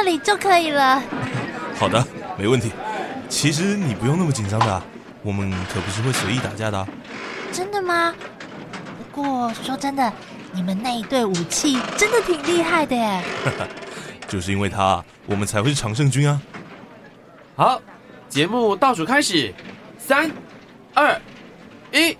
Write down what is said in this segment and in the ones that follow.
站那里就可以了。好的，没问题。其实你不用那么紧张的，我们可不是会随意打架的。真的吗？不过说真的。你们那一对武器真的挺厉害的耶！就是因为他，我们才会是常胜军啊！好，节目倒数开始，三、二、一。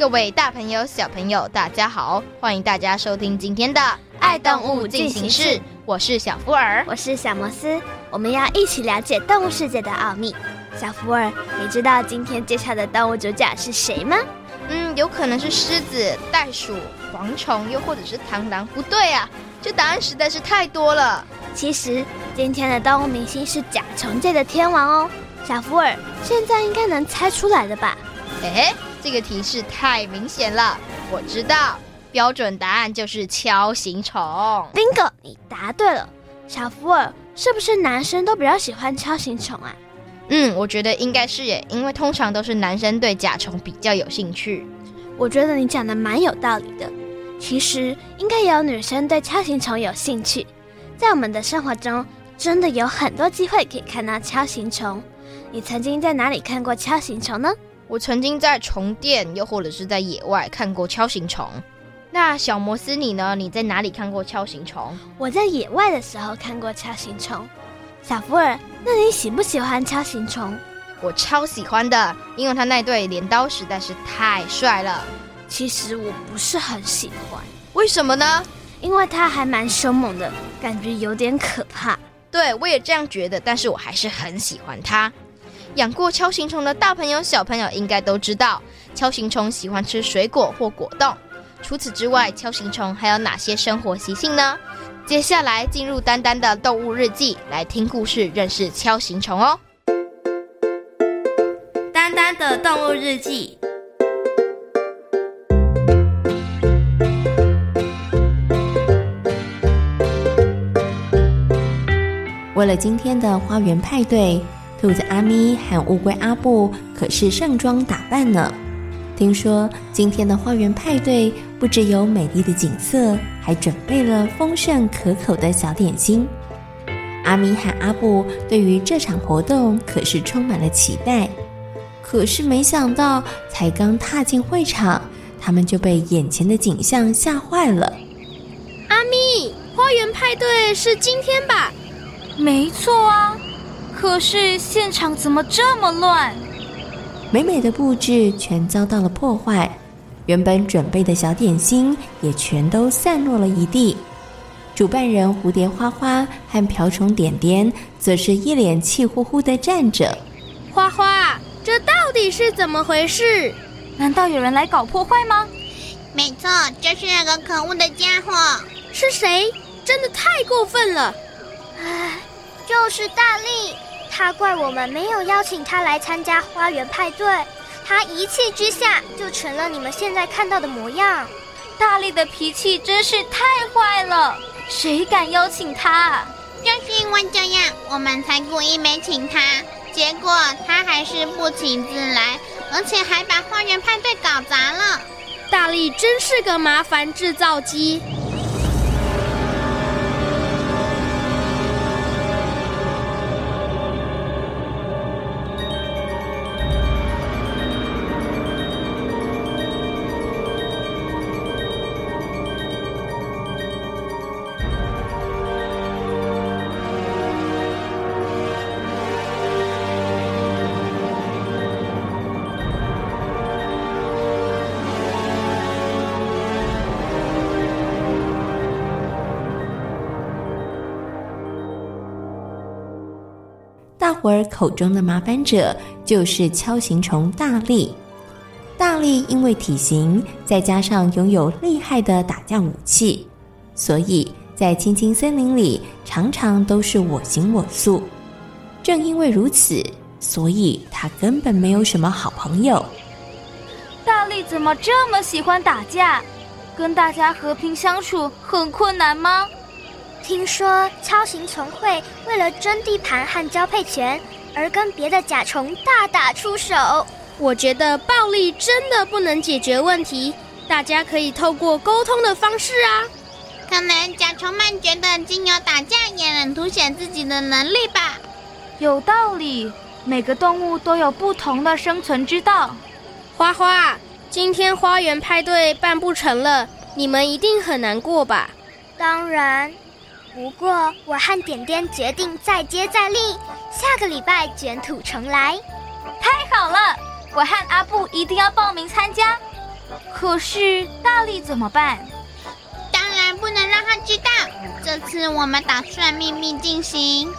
各位大朋友、小朋友，大家好！欢迎大家收听今天的《爱动物进行式》。我是小福尔，我是小摩斯，我们要一起了解动物世界的奥秘。小福尔，你知道今天介绍的动物主角是谁吗？嗯，有可能是狮子、袋鼠、蝗虫，又或者是螳螂。不对啊，这答案实在是太多了。其实今天的动物明星是甲虫界的天王哦。小福尔，现在应该能猜出来的吧？诶。这个提示太明显了，我知道，标准答案就是锹形虫。Bingo，你答对了。小福尔，是不是男生都比较喜欢锹形虫啊？嗯，我觉得应该是耶，因为通常都是男生对甲虫比较有兴趣。我觉得你讲的蛮有道理的。其实应该也有女生对锹形虫有兴趣。在我们的生活中，真的有很多机会可以看到锹形虫。你曾经在哪里看过锹形虫呢？我曾经在虫店，又或者是在野外看过锹形虫。那小摩斯你呢？你在哪里看过锹形虫？我在野外的时候看过锹形虫。小福尔，那你喜不喜欢锹形虫？我超喜欢的，因为他那对镰刀实在是太帅了。其实我不是很喜欢，为什么呢？因为他还蛮凶猛的，感觉有点可怕。对，我也这样觉得，但是我还是很喜欢他。养过锹形虫的大朋友、小朋友应该都知道，锹形虫喜欢吃水果或果冻。除此之外，锹形虫还有哪些生活习性呢？接下来进入丹丹的动物日记，来听故事，认识锹形虫哦。丹丹的动物日记。为了今天的花园派对。兔子阿咪和乌龟阿布可是盛装打扮呢。听说今天的花园派对不只有美丽的景色，还准备了丰盛可口的小点心。阿咪和阿布对于这场活动可是充满了期待。可是没想到，才刚踏进会场，他们就被眼前的景象吓坏了。阿咪，花园派对是今天吧？没错啊。可是现场怎么这么乱？美美的布置全遭到了破坏，原本准备的小点心也全都散落了一地。主办人蝴蝶花花和瓢虫点点则是一脸气呼呼地站着。花花，这到底是怎么回事？难道有人来搞破坏吗？没错，就是那个可恶的家伙。是谁？真的太过分了！唉，就是大力。他怪我们没有邀请他来参加花园派对，他一气之下就成了你们现在看到的模样。大力的脾气真是太坏了，谁敢邀请他？就是因为这样，我们才故意没请他，结果他还是不请自来，而且还把花园派对搞砸了。大力真是个麻烦制造机。伙儿口中的麻烦者就是锹形虫大力。大力因为体型再加上拥有厉害的打架武器，所以在青青森林里常常都是我行我素。正因为如此，所以他根本没有什么好朋友。大力怎么这么喜欢打架？跟大家和平相处很困难吗？听说锹形虫会为了争地盘和交配权而跟别的甲虫大打出手。我觉得暴力真的不能解决问题，大家可以透过沟通的方式啊。可能甲虫们觉得经由打架也能凸显自己的能力吧。有道理，每个动物都有不同的生存之道。花花，今天花园派对办不成了，你们一定很难过吧？当然，不过我和点点决定再接再厉，下个礼拜卷土重来。太好了！我和阿布一定要报名参加，可是大力怎么办？当然不能让他知道，这次我们打算秘密进行。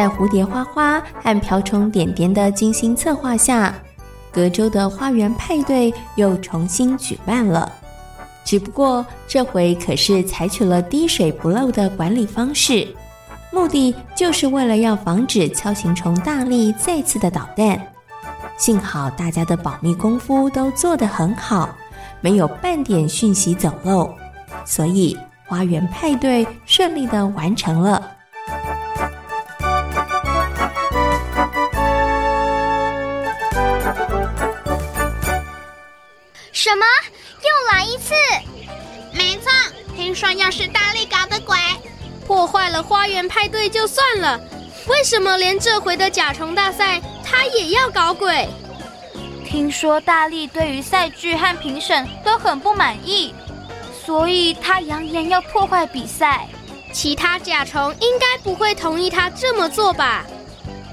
在蝴蝶花花和瓢虫点点的精心策划下，隔周的花园派对又重新举办了。只不过这回可是采取了滴水不漏的管理方式，目的就是为了要防止锹形虫大力再次的捣蛋。幸好大家的保密功夫都做得很好，没有半点讯息走漏，所以花园派对顺利的完成了。什么？又来一次？没错，听说又是大力搞的鬼，破坏了花园派对就算了，为什么连这回的甲虫大赛他也要搞鬼？听说大力对于赛剧和评审都很不满意，所以他扬言要破坏比赛。其他甲虫应该不会同意他这么做吧？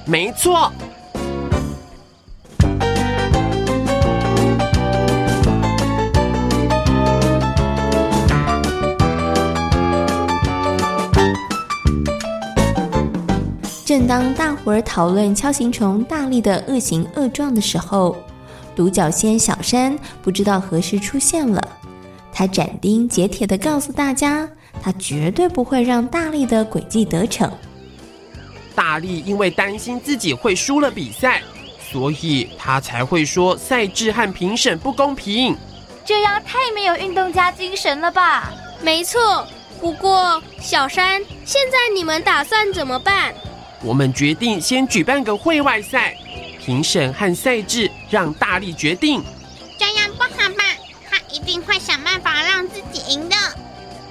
没错。正当大伙儿讨论锹形虫大力的恶行恶状的时候，独角仙小山不知道何时出现了。他斩钉截铁地告诉大家，他绝对不会让大力的诡计得逞。大力因为担心自己会输了比赛，所以他才会说赛制和评审不公平。这样太没有运动家精神了吧？没错。不过小山，现在你们打算怎么办？我们决定先举办个会外赛，评审和赛制让大力决定。这样不好吧？他一定会想办法让自己赢的。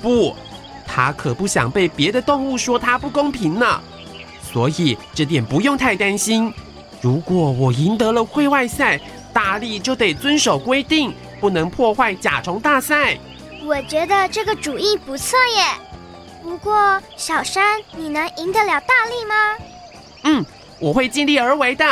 不，他可不想被别的动物说他不公平呢。所以这点不用太担心。如果我赢得了会外赛，大力就得遵守规定，不能破坏甲虫大赛。我觉得这个主意不错耶。不过，小山，你能赢得了大力吗？嗯，我会尽力而为的。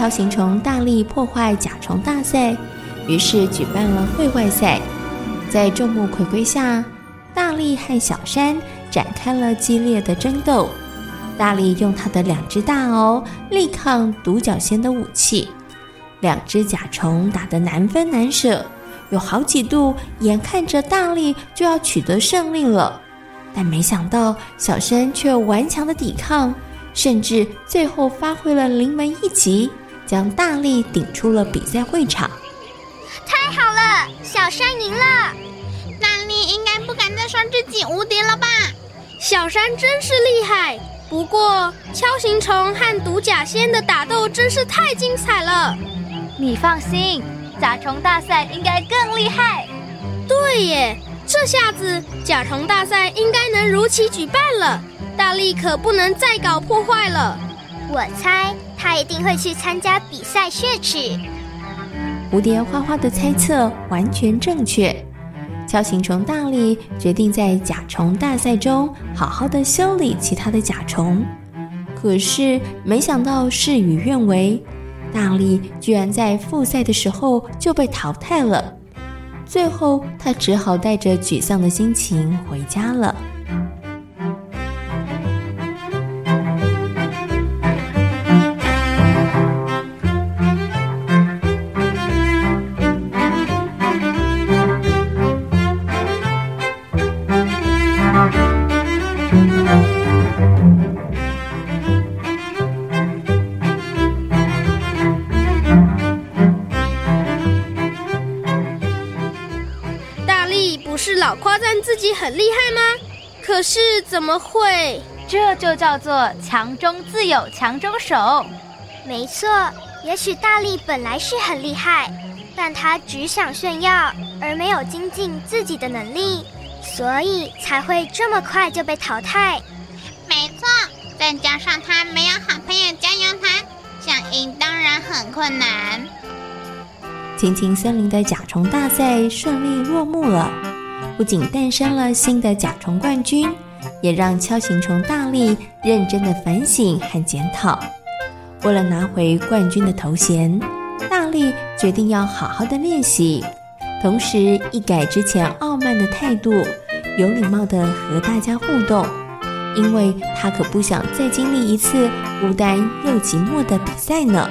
锹形虫大力破坏甲虫大赛，于是举办了会外赛。在众目睽睽下，大力和小山展开了激烈的争斗。大力用他的两只大螯力抗独角仙的武器，两只甲虫打得难分难舍，有好几度眼看着大力就要取得胜利了，但没想到小山却顽强的抵抗。甚至最后发挥了临门一击，将大力顶出了比赛会场。太好了，小山赢了！大力应该不敢再说自己无敌了吧？小山真是厉害，不过锹形虫和独角仙的打斗真是太精彩了。你放心，甲虫大赛应该更厉害。对耶，这下子甲虫大赛应该能如期举办了。大力可不能再搞破坏了。我猜他一定会去参加比赛雪耻。蝴蝶花花的猜测完全正确。敲形虫大力决定在甲虫大赛中好好的修理其他的甲虫，可是没想到事与愿违，大力居然在复赛的时候就被淘汰了。最后，他只好带着沮丧的心情回家了。自己很厉害吗？可是怎么会？这就叫做强中自有强中手。没错，也许大力本来是很厉害，但他只想炫耀，而没有精进自己的能力，所以才会这么快就被淘汰。没错，再加上他没有好朋友加油他，想赢当然很困难。青青森林的甲虫大赛顺利落幕了。不仅诞生了新的甲虫冠军，也让锹形虫大力认真的反省和检讨。为了拿回冠军的头衔，大力决定要好好的练习，同时一改之前傲慢的态度，有礼貌的和大家互动，因为他可不想再经历一次孤单又寂寞的比赛呢。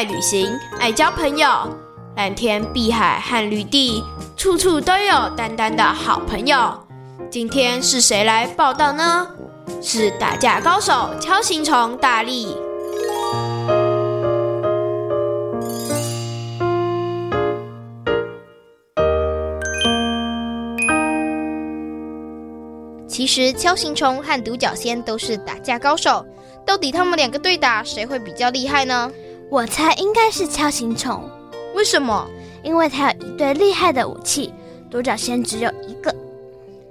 爱旅行，爱交朋友。蓝天、碧海和绿地，处处都有丹丹的好朋友。今天是谁来报道呢？是打架高手敲形虫大力。其实敲形虫和独角仙都是打架高手。到底他们两个对打，谁会比较厉害呢？我猜应该是锹形虫。为什么？因为它有一对厉害的武器，独角仙只有一个。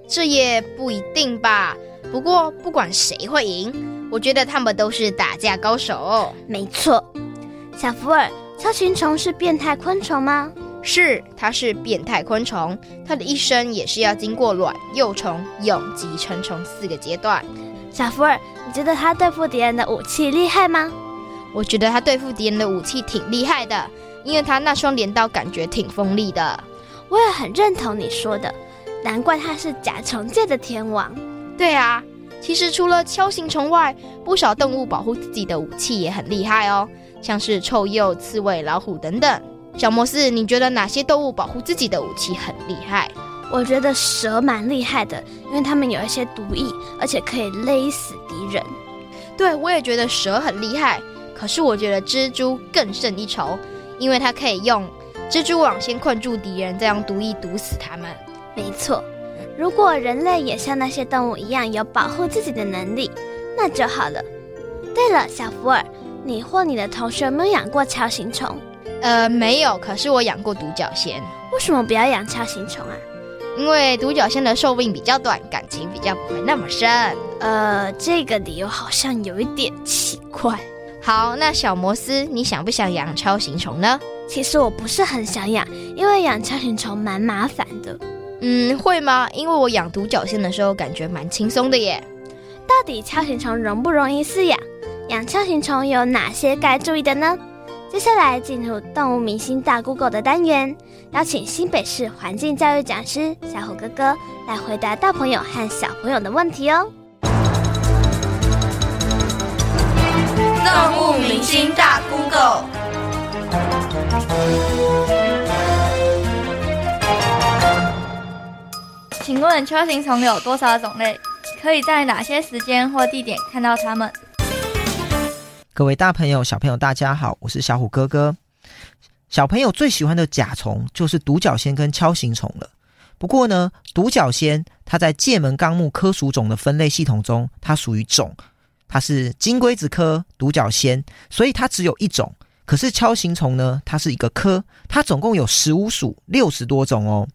这也不一定吧。不过不管谁会赢，我觉得他们都是打架高手。没错。小福尔，锹形虫是变态昆虫吗？是，它是变态昆虫。它的一生也是要经过卵、幼虫、蛹及成虫四个阶段。小福尔，你觉得它对付敌人的武器厉害吗？我觉得他对付敌人的武器挺厉害的，因为他那双镰刀感觉挺锋利的。我也很认同你说的，难怪他是甲虫界的天王。对啊，其实除了锹形虫外，不少动物保护自己的武器也很厉害哦，像是臭鼬、刺猬、老虎等等。小摩斯，你觉得哪些动物保护自己的武器很厉害？我觉得蛇蛮厉害的，因为它们有一些毒液，而且可以勒死敌人。对，我也觉得蛇很厉害。可是我觉得蜘蛛更胜一筹，因为它可以用蜘蛛网先困住敌人，再用毒液毒死他们。没错，如果人类也像那些动物一样有保护自己的能力，那就好了。对了，小福尔，你或你的同学有没有养过锹形虫？呃，没有。可是我养过独角仙。为什么不要养锹形虫啊？因为独角仙的寿命比较短，感情比较不会那么深。呃，这个理由好像有一点奇怪。好，那小摩斯，你想不想养锹形虫呢？其实我不是很想养，因为养锹形虫蛮麻烦的。嗯，会吗？因为我养独角仙的时候感觉蛮轻松的耶。到底锹形虫容不容易饲养？养锹形虫有哪些该注意的呢？接下来进入动物明星大 Google 的单元，邀请新北市环境教育讲师小虎哥哥来回答大朋友和小朋友的问题哦。动物明星大 Google，请问锹形虫有多少种类？可以在哪些时间或地点看到它们？各位大朋友、小朋友，大家好，我是小虎哥哥。小朋友最喜欢的甲虫就是独角仙跟锹形虫了。不过呢，独角仙它在界门纲目科属种的分类系统中，它属于种，它是金龟子科独角仙，所以它只有一种。可是锹形虫呢，它是一个科，它总共有十五属，六十多种哦。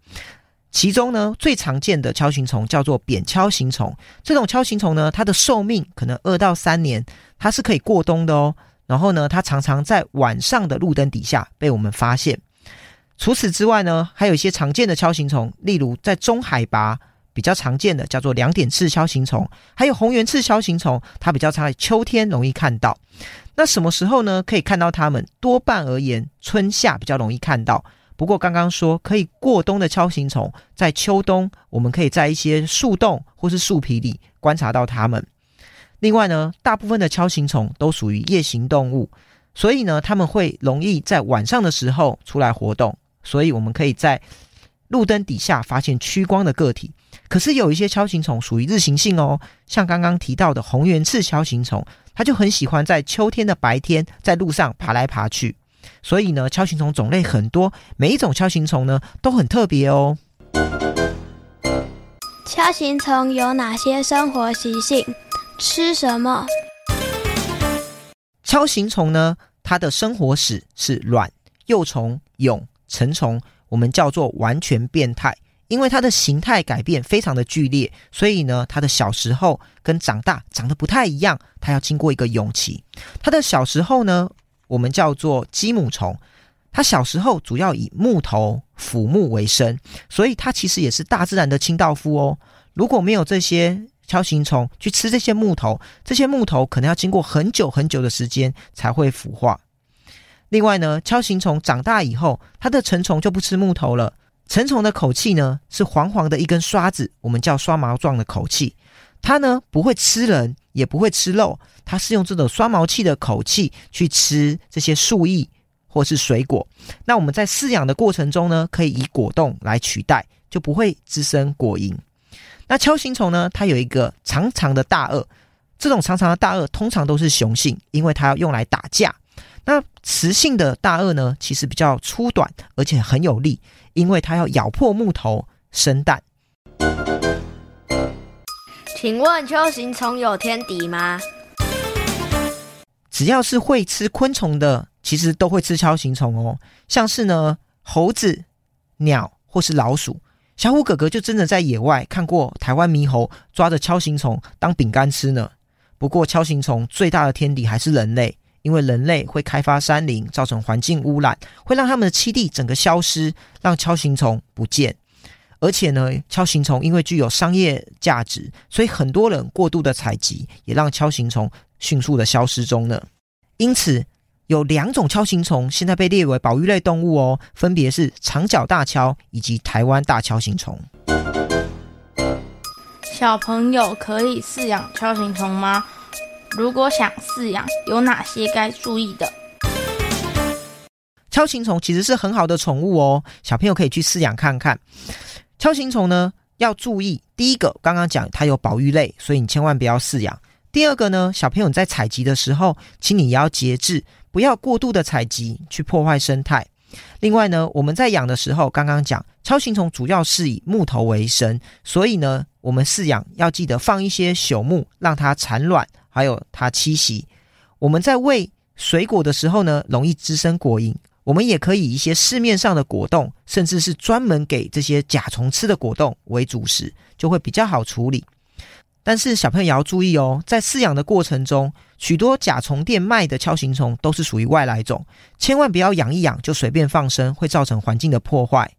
其中呢，最常见的锹形虫叫做扁锹形虫。这种锹形虫呢，它的寿命可能二到三年，它是可以过冬的哦。然后呢，它常常在晚上的路灯底下被我们发现。除此之外呢，还有一些常见的锹形虫，例如在中海拔比较常见的叫做两点刺锹形虫，还有红圆刺锹形虫，它比较常在秋天容易看到。那什么时候呢？可以看到它们？多半而言，春夏比较容易看到。不过刚刚说可以过冬的锹形虫，在秋冬我们可以在一些树洞或是树皮里观察到它们。另外呢，大部分的锹形虫都属于夜行动物，所以呢，它们会容易在晚上的时候出来活动，所以我们可以在路灯底下发现趋光的个体。可是有一些锹形虫属于日行性哦，像刚刚提到的红圆翅锹形虫，它就很喜欢在秋天的白天在路上爬来爬去。所以呢，锹形虫种类很多，每一种锹形虫呢都很特别哦。锹形虫有哪些生活习性？吃什么？锹形虫呢，它的生活史是卵、幼虫、蛹、成虫，我们叫做完全变态，因为它的形态改变非常的剧烈，所以呢，它的小时候跟长大长得不太一样，它要经过一个蛹期。它的小时候呢，我们叫做鸡母虫，它小时候主要以木头、腐木为生，所以它其实也是大自然的清道夫哦。如果没有这些锹形虫去吃这些木头，这些木头可能要经过很久很久的时间才会腐化。另外呢，锹形虫长大以后，它的成虫就不吃木头了。成虫的口器呢是黄黄的一根刷子，我们叫刷毛状的口器。它呢不会吃人，也不会吃肉，它是用这种刷毛器的口器去吃这些树叶或是水果。那我们在饲养的过程中呢，可以以果冻来取代，就不会滋生果蝇。那锹形虫呢，它有一个长长的大颚，这种长长的大颚通常都是雄性，因为它要用来打架。那雌性的大鳄呢，其实比较粗短，而且很有力，因为它要咬破木头生蛋。请问锹形虫有天敌吗？只要是会吃昆虫的，其实都会吃锹形虫哦。像是呢，猴子、鸟或是老鼠。小虎哥哥就真的在野外看过台湾猕猴抓着锹形虫当饼干吃呢。不过锹形虫最大的天敌还是人类，因为人类会开发山林，造成环境污染，会让他们的栖地整个消失，让锹形虫不见。而且呢，锹形虫因为具有商业价值，所以很多人过度的采集，也让锹形虫迅速的消失中呢。因此，有两种锹形虫现在被列为保育类动物哦，分别是长角大锹以及台湾大锹形虫。小朋友可以饲养锹形虫吗？如果想饲养，有哪些该注意的？锹形虫其实是很好的宠物哦，小朋友可以去饲养看看。锹形虫呢，要注意，第一个刚刚讲它有保育类，所以你千万不要饲养。第二个呢，小朋友在采集的时候，请你也要节制，不要过度的采集去破坏生态。另外呢，我们在养的时候，刚刚讲锹形虫主要是以木头为生，所以呢，我们饲养要记得放一些朽木，让它产卵，还有它栖息。我们在喂水果的时候呢，容易滋生果蝇。我们也可以一些市面上的果冻，甚至是专门给这些甲虫吃的果冻为主食，就会比较好处理。但是小朋友也要注意哦，在饲养的过程中，许多甲虫店卖的锹形虫都是属于外来种，千万不要养一养就随便放生，会造成环境的破坏。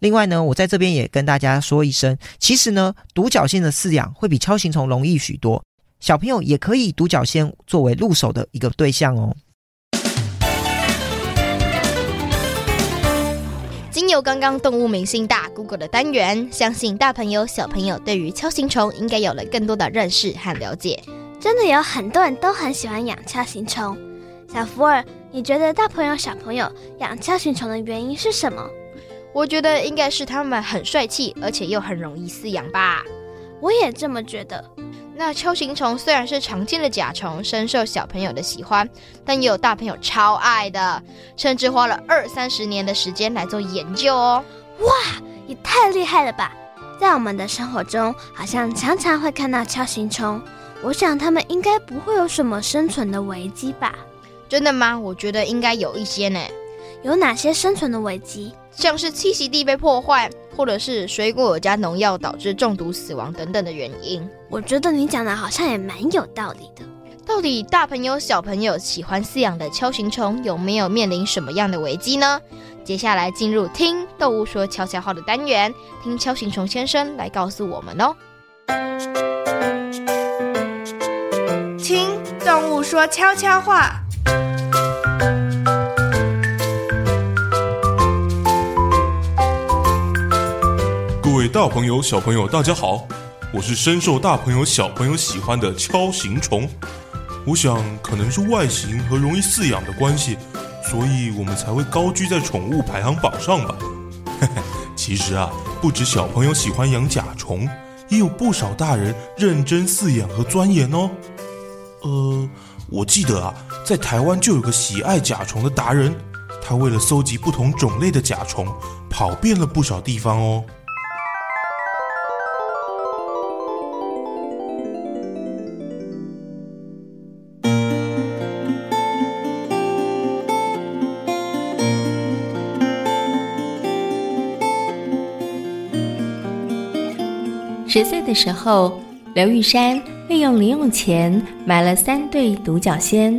另外呢，我在这边也跟大家说一声，其实呢，独角仙的饲养会比锹形虫容易许多，小朋友也可以以独角仙作为入手的一个对象哦。经由刚刚动物明星大 Google 的单元，相信大朋友小朋友对于锹形虫应该有了更多的认识和了解。真的有很多人都很喜欢养锹形虫。小福尔，你觉得大朋友小朋友养锹形虫的原因是什么？我觉得应该是它们很帅气，而且又很容易饲养吧。我也这么觉得。那锹形虫虽然是常见的甲虫，深受小朋友的喜欢，但也有大朋友超爱的，甚至花了二三十年的时间来做研究哦。哇，也太厉害了吧！在我们的生活中，好像常常会看到锹形虫。我想它们应该不会有什么生存的危机吧？真的吗？我觉得应该有一些呢。有哪些生存的危机？像是栖息地被破坏，或者是水果有加农药导致中毒死亡等等的原因。我觉得你讲的好像也蛮有道理的。到底大朋友小朋友喜欢饲养的锹形虫有没有面临什么样的危机呢？接下来进入听动物说悄悄话的单元，听锹形虫先生来告诉我们哦。听动物说悄悄话。各位大朋友、小朋友，大家好，我是深受大朋友、小朋友喜欢的锹形虫。我想，可能是外形和容易饲养的关系，所以我们才会高居在宠物排行榜上吧。嘿嘿，其实啊，不止小朋友喜欢养甲虫，也有不少大人认真饲养和钻研哦。呃，我记得啊，在台湾就有个喜爱甲虫的达人，他为了搜集不同种类的甲虫，跑遍了不少地方哦。十岁的时候，刘玉山利用零用钱买了三对独角仙。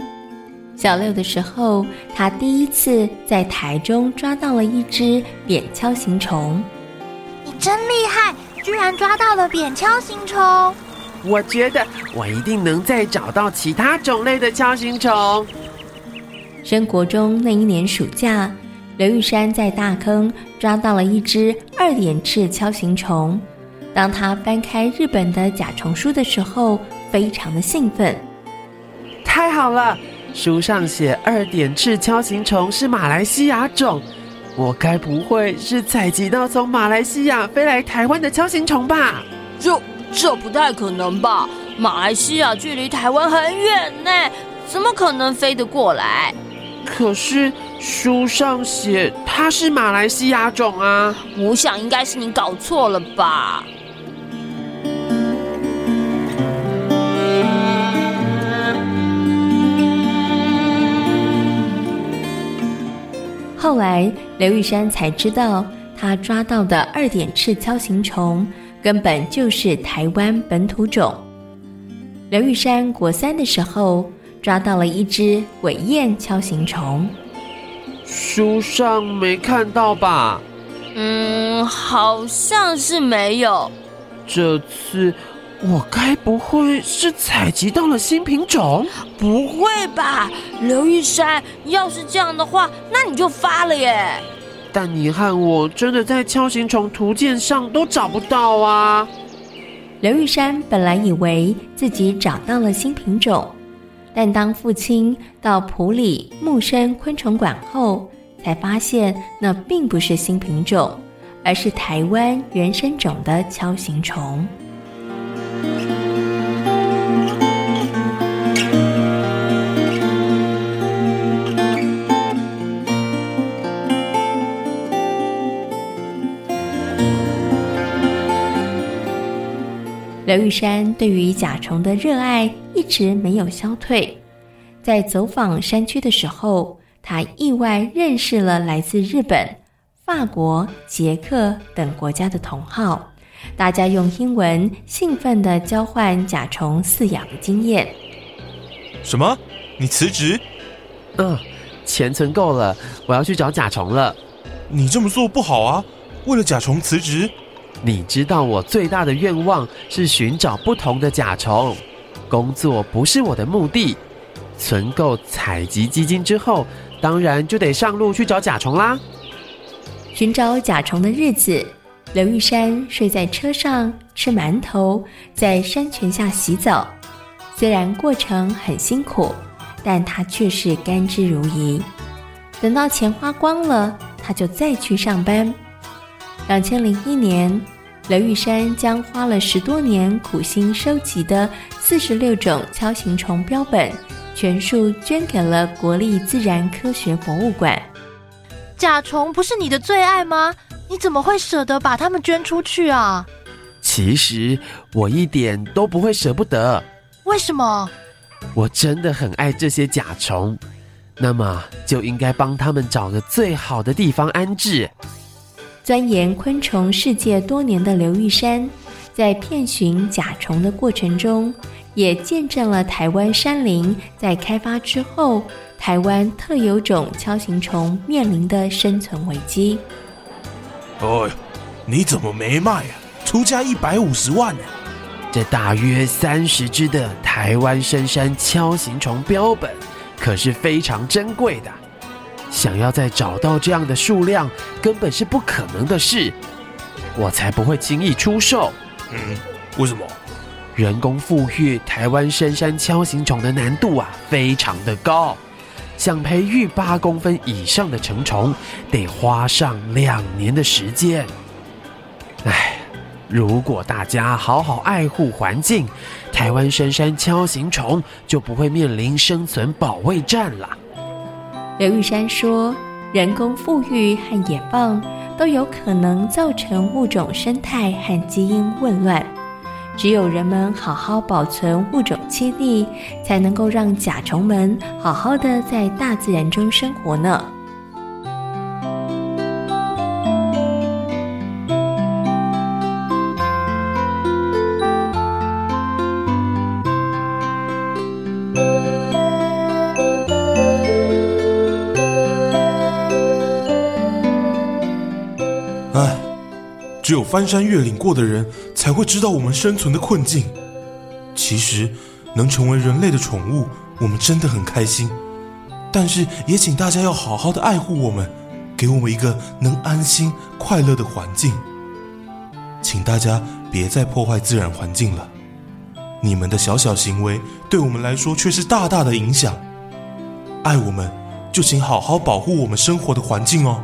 小六的时候，他第一次在台中抓到了一只扁锹形虫。你真厉害，居然抓到了扁锹形虫！我觉得我一定能再找到其他种类的锹形虫。升国中那一年暑假，刘玉山在大坑抓到了一只二点翅锹形虫。当他翻开日本的甲虫书的时候，非常的兴奋。太好了，书上写二点翅锹形虫是马来西亚种，我该不会是采集到从马来西亚飞来台湾的锹形虫吧？这这不太可能吧？马来西亚距离台湾很远呢，怎么可能飞得过来？可是书上写它是马来西亚种啊，我想应该是你搞错了吧。后来，刘玉山才知道，他抓到的二点翅锹形虫根本就是台湾本土种。刘玉山国三的时候，抓到了一只尾燕锹形虫。书上没看到吧？嗯，好像是没有。这次。我该不会是采集到了新品种？不会吧，刘玉山，要是这样的话，那你就发了耶。但你和我真的在锹形虫图鉴上都找不到啊。刘玉山本来以为自己找到了新品种，但当父亲到普里木生昆虫馆后，才发现那并不是新品种，而是台湾原生种的锹形虫。刘玉山对于甲虫的热爱一直没有消退。在走访山区的时候，他意外认识了来自日本、法国、捷克等国家的同好，大家用英文兴奋地交换甲虫饲养的经验。什么？你辞职？嗯，钱存够了，我要去找甲虫了。你这么做不好啊！为了甲虫辞职？你知道我最大的愿望是寻找不同的甲虫，工作不是我的目的。存够采集基金之后，当然就得上路去找甲虫啦。寻找甲虫的日子，刘玉山睡在车上吃馒头，在山泉下洗澡。虽然过程很辛苦，但他却是甘之如饴。等到钱花光了，他就再去上班。两千零一年，刘玉山将花了十多年苦心收集的四十六种锹形虫标本，全数捐给了国立自然科学博物馆。甲虫不是你的最爱吗？你怎么会舍得把它们捐出去啊？其实我一点都不会舍不得。为什么？我真的很爱这些甲虫，那么就应该帮他们找个最好的地方安置。钻研昆虫世界多年的刘玉山，在遍寻甲虫的过程中，也见证了台湾山林在开发之后。台湾特有种锹形虫面临的生存危机。哦，你怎么没卖啊？出价一百五十万呢？这大约三十只的台湾深山锹形虫标本，可是非常珍贵的。想要再找到这样的数量，根本是不可能的事。我才不会轻易出售。嗯，为什么？人工富育台湾深山锹形虫的难度啊，非常的高。想培育八公分以上的成虫，得花上两年的时间。唉，如果大家好好爱护环境，台湾深山锹形虫就不会面临生存保卫战了。刘玉山说：“人工富裕和野放都有可能造成物种生态和基因混乱。”只有人们好好保存物种栖地，才能够让甲虫们好好的在大自然中生活呢。只有翻山越岭过的人。才会知道我们生存的困境。其实，能成为人类的宠物，我们真的很开心。但是，也请大家要好好的爱护我们，给我们一个能安心、快乐的环境。请大家别再破坏自然环境了。你们的小小行为，对我们来说却是大大的影响。爱我们，就请好好保护我们生活的环境哦。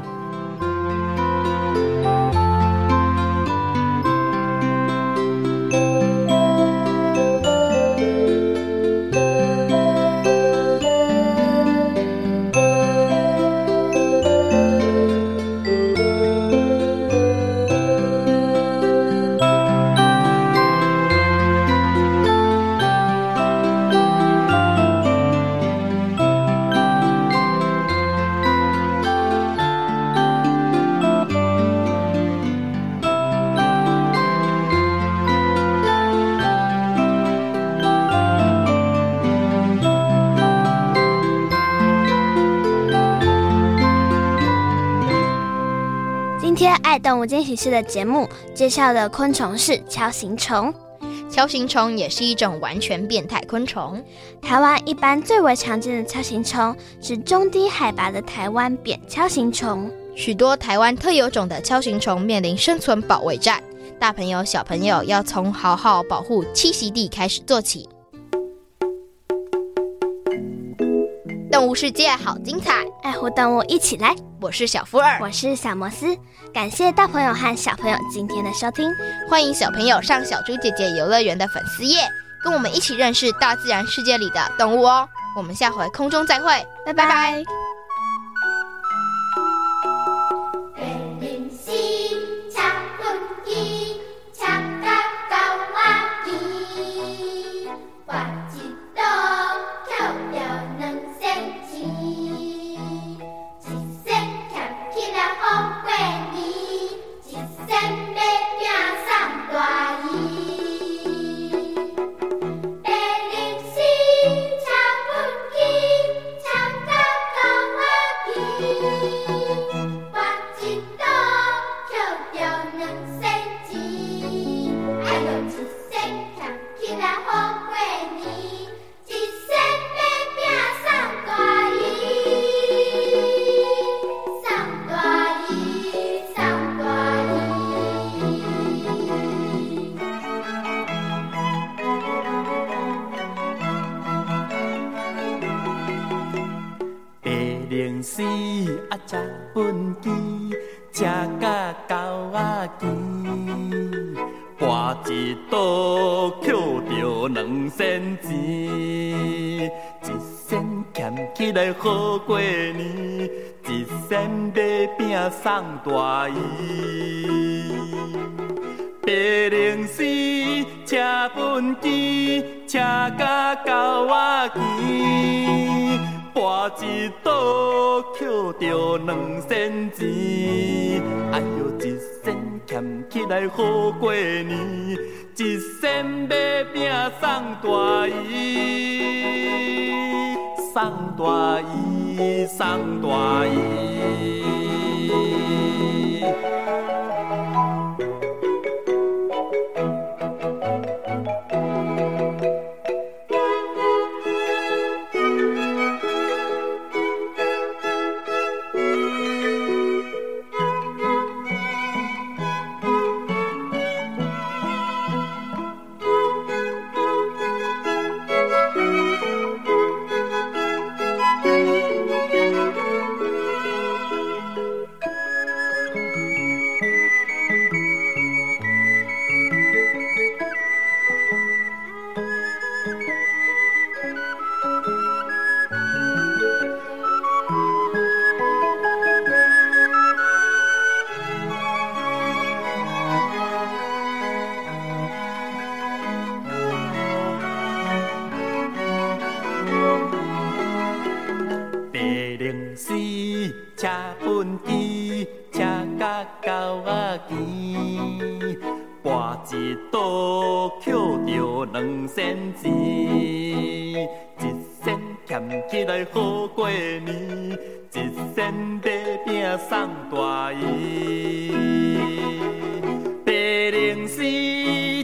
动物惊喜室的节目介绍的昆虫是锹形虫。锹形虫也是一种完全变态昆虫。台湾一般最为常见的锹形虫是中低海拔的台湾扁锹形虫。许多台湾特有种的锹形虫面临生存保卫战，大朋友小朋友要从好好保护栖息地开始做起。动物世界好精彩，爱护动物一起来！我是小福尔，我是小摩斯，感谢大朋友和小朋友今天的收听，欢迎小朋友上小猪姐姐游乐园的粉丝页，跟我们一起认识大自然世界里的动物哦。我们下回空中再会，拜拜。拜拜。吃畚箕，吃甲狗仔饥，跋一倒抾着两仙钱，一仙俭起来好过年，一仙买饼送大姨。白龙丝车畚箕，车甲狗仔饥，博一刀，捡着两仙钱。哎哟，一仙俭起来好过年，一仙买饼送大姨，送大姨，送大姨。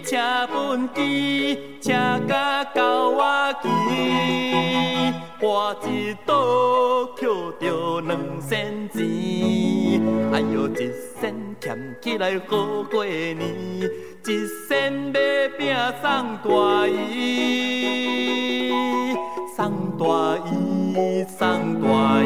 请畚箕，请到狗瓦墘，画一道捡着两仙钱，哎呦，一仙俭起来好过年，一仙买饼送大姨，送大姨，送大姨。